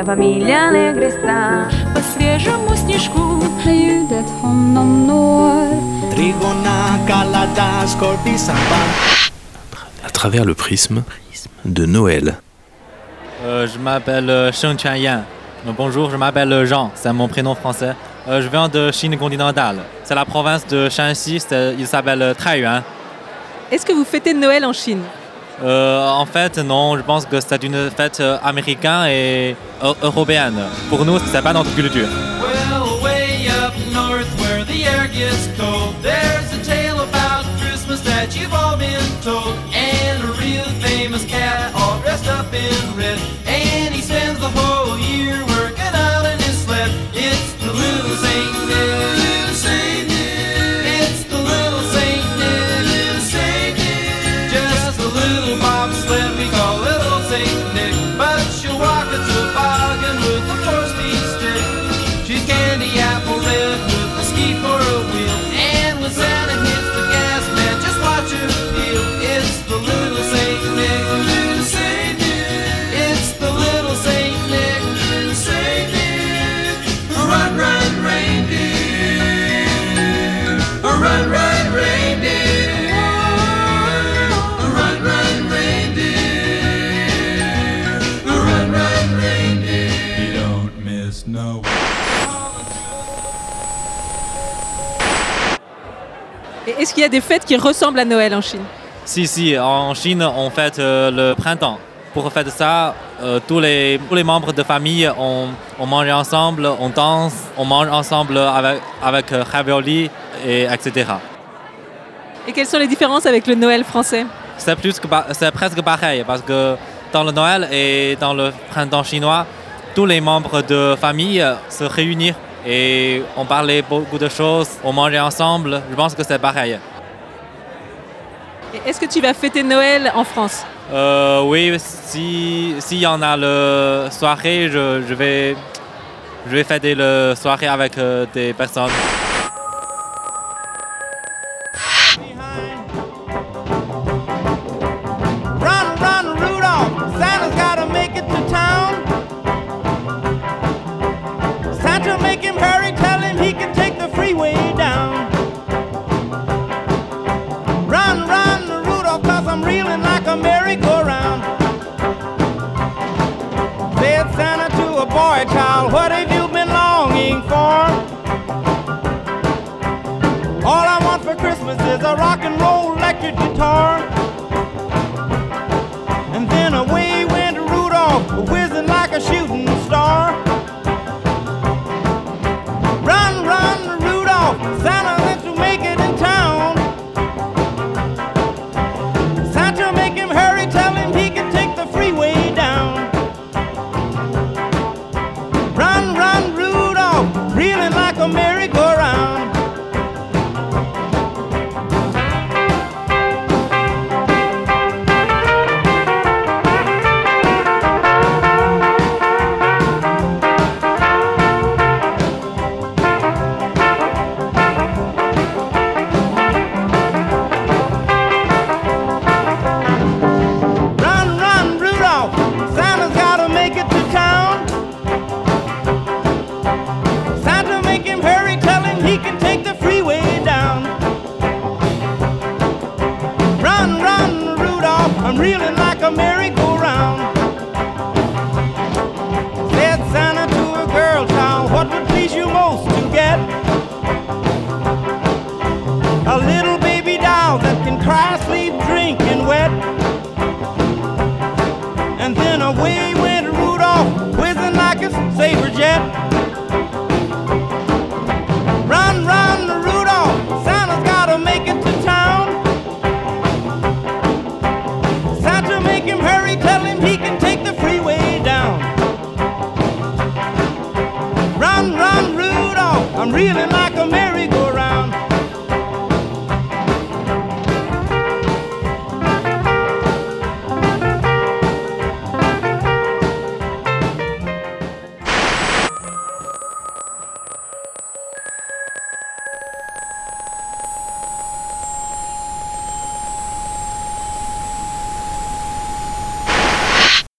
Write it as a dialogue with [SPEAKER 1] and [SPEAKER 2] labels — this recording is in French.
[SPEAKER 1] la
[SPEAKER 2] À travers le prisme de Noël.
[SPEAKER 3] Euh, je m'appelle euh, Sheng Yan. Bonjour, je m'appelle euh, Jean, c'est mon prénom français. Je viens de Chine continentale. C'est la province de Shanxi, il s'appelle Taiyuan.
[SPEAKER 4] Est-ce que vous fêtez Noël en Chine?
[SPEAKER 3] Euh, en fait, non, je pense que c'est une fête euh, américaine et eu- européenne. Pour nous, c'est pas notre culture.
[SPEAKER 5] Apple red with ski for a wheel. And when Santa hits the gas, man, just watch peel. It's the little Saint Nick. It's the little Saint Nick. Run, run, reindeer. Run, run, run,
[SPEAKER 4] Et est-ce qu'il y a des fêtes qui ressemblent à Noël en Chine?
[SPEAKER 3] Si, si, en Chine, on fête euh, le printemps. Pour faire ça, euh, tous, les, tous les membres de famille, on, on mange ensemble, on danse, on mange ensemble avec, avec euh, ravioli, et etc.
[SPEAKER 4] Et quelles sont les différences avec le Noël français?
[SPEAKER 3] C'est plus que c'est presque pareil parce que dans le Noël et dans le printemps chinois, tous les membres de famille se réunissent et on parlait beaucoup de choses, on mangeait ensemble. Je pense que c'est pareil.
[SPEAKER 4] Est-ce que tu vas fêter Noël en France?
[SPEAKER 3] Euh, oui, si s'il y en a le soirée, je, je vais je vais fêter le soirée avec euh, des personnes.
[SPEAKER 5] I'm reeling like a merry-go-round. Said Santa to a boy child, what have you been longing for? All I want for Christmas is a rock and roll electric guitar. I'm reeling like a merry-go-round. Reeling like a merry-go-round.